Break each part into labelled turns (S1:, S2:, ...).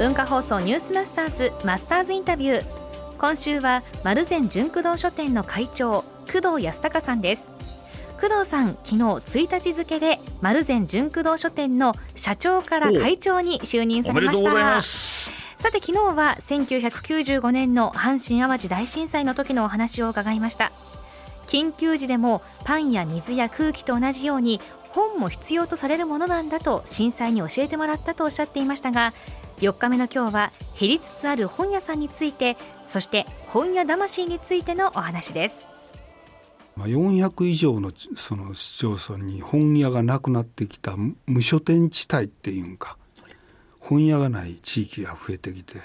S1: 文化放送ニュースマスターズマスターズインタビュー。今週は丸善純駆動書店の会長工藤康隆さんです。工藤さん昨日1日付で丸善純駆動書店の社長から会長に就任されました。さて昨日は1995年の阪神・淡路大震災の時のお話を伺いました。緊急時でもパンや水や空気と同じように本も必要とされるものなんだと震災に教えてもらったとおっしゃっていましたが4日目の今日は減りつつある本屋さんについてそして本屋魂についてのお話です。
S2: 400以上のその市町村に本屋がなくなってきた無書店地帯っていうんか本屋がない地域が増えてきて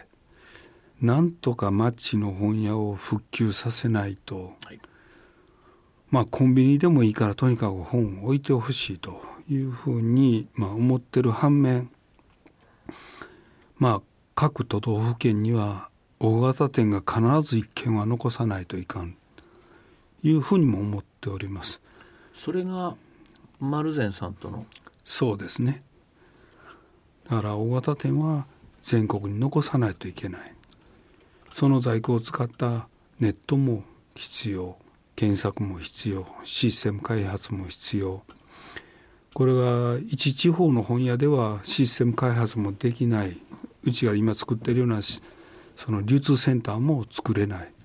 S2: なんとか町の本屋を復旧させないと、はい、まあコンビニでもいいからとにかく本を置いてほしいというふうに、まあ、思ってる反面まあ各都道府県には大型店が必ず一軒は残さないといかんいうふうにも思っております。
S3: それが丸善さんとの？
S2: そうですね。だから大型店は全国に残さないといけない。その在庫を使ったネットも必要検索も必要システム開発も必要。これが一地方の本屋ではシステム開発もできないうちが今作ってるようなその流通センターも作れない。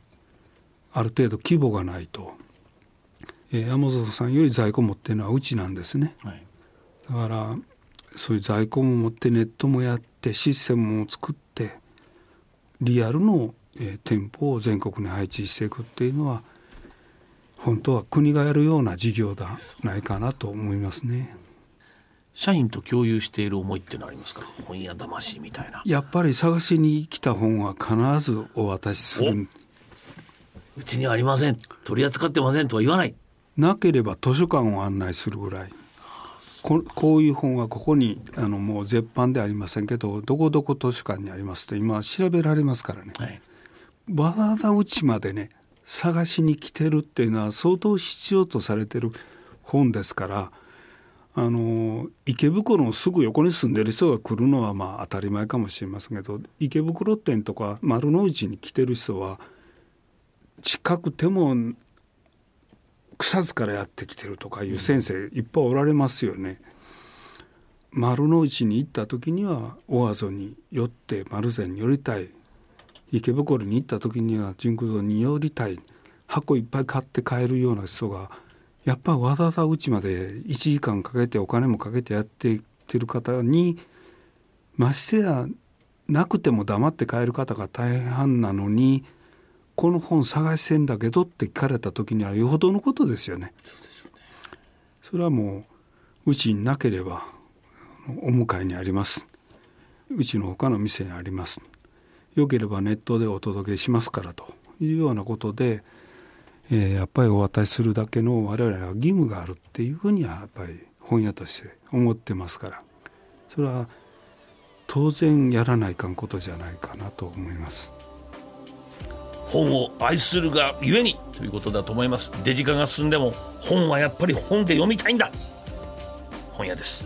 S2: ある程度規模がないと、えー、山本さんより在庫持ってるのはうちなんですね、はい、だからそういう在庫も持ってネットもやってシステムも作ってリアルの、えー、店舗を全国に配置していくっていうのは本当は国がやるような事業だないかなと思いますね。
S3: 社員と共有している思いってのありますか？本屋魂みたいな。
S2: やっぱり探しに来た本は必ずお渡しする。
S3: うちにありません。取り扱ってませんとは言わない。
S2: なければ図書館を案内するぐらい。ここういう本はここにあのもう絶版でありませんけどどこどこ図書館にありますと今調べられますからね、はい、わざわざうちまでね探しに来てるっていうのは相当必要とされてる本ですからあの池袋のすぐ横に住んでる人が来るのはまあ当たり前かもしれませんけど池袋店とか丸の内に来てる人は近くても草津からやってきてるとかいう先生いっぱいおられますよね。丸の内に行った時には大阿蘇に寄って丸善に寄りたい。池袋に行った時には純駆動に寄りたい。箱いっぱい買って帰るような人がやっぱわざわざうちまで1時間かけてお金もかけてやっていってる方にましてやなくても黙って帰る方が大半なのにこの本探してんだけどって聞かれた時にはよほどのことですよね。それはもううちになければお迎えにあります。うちの他の店にあります。よければネットでお届けしますからというようなことで、えー、やっぱりお渡しするだけの我々は義務があるっていうふうにはやっぱり本屋として思ってますから。それは当然やらないかんことじゃないかなと思います。
S3: 本を愛するがゆえにということだと思います。デジカが進んでも本はやっぱり本で読みたいんだ。本屋です、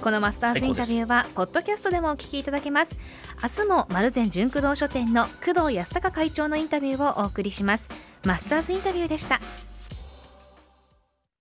S1: このマスターズインタビューはポッドキャストでもお聞きいただけます。明日も丸善純駆動書店の工藤康隆会長のインタビューをお送りしますマスターズインタビューでした。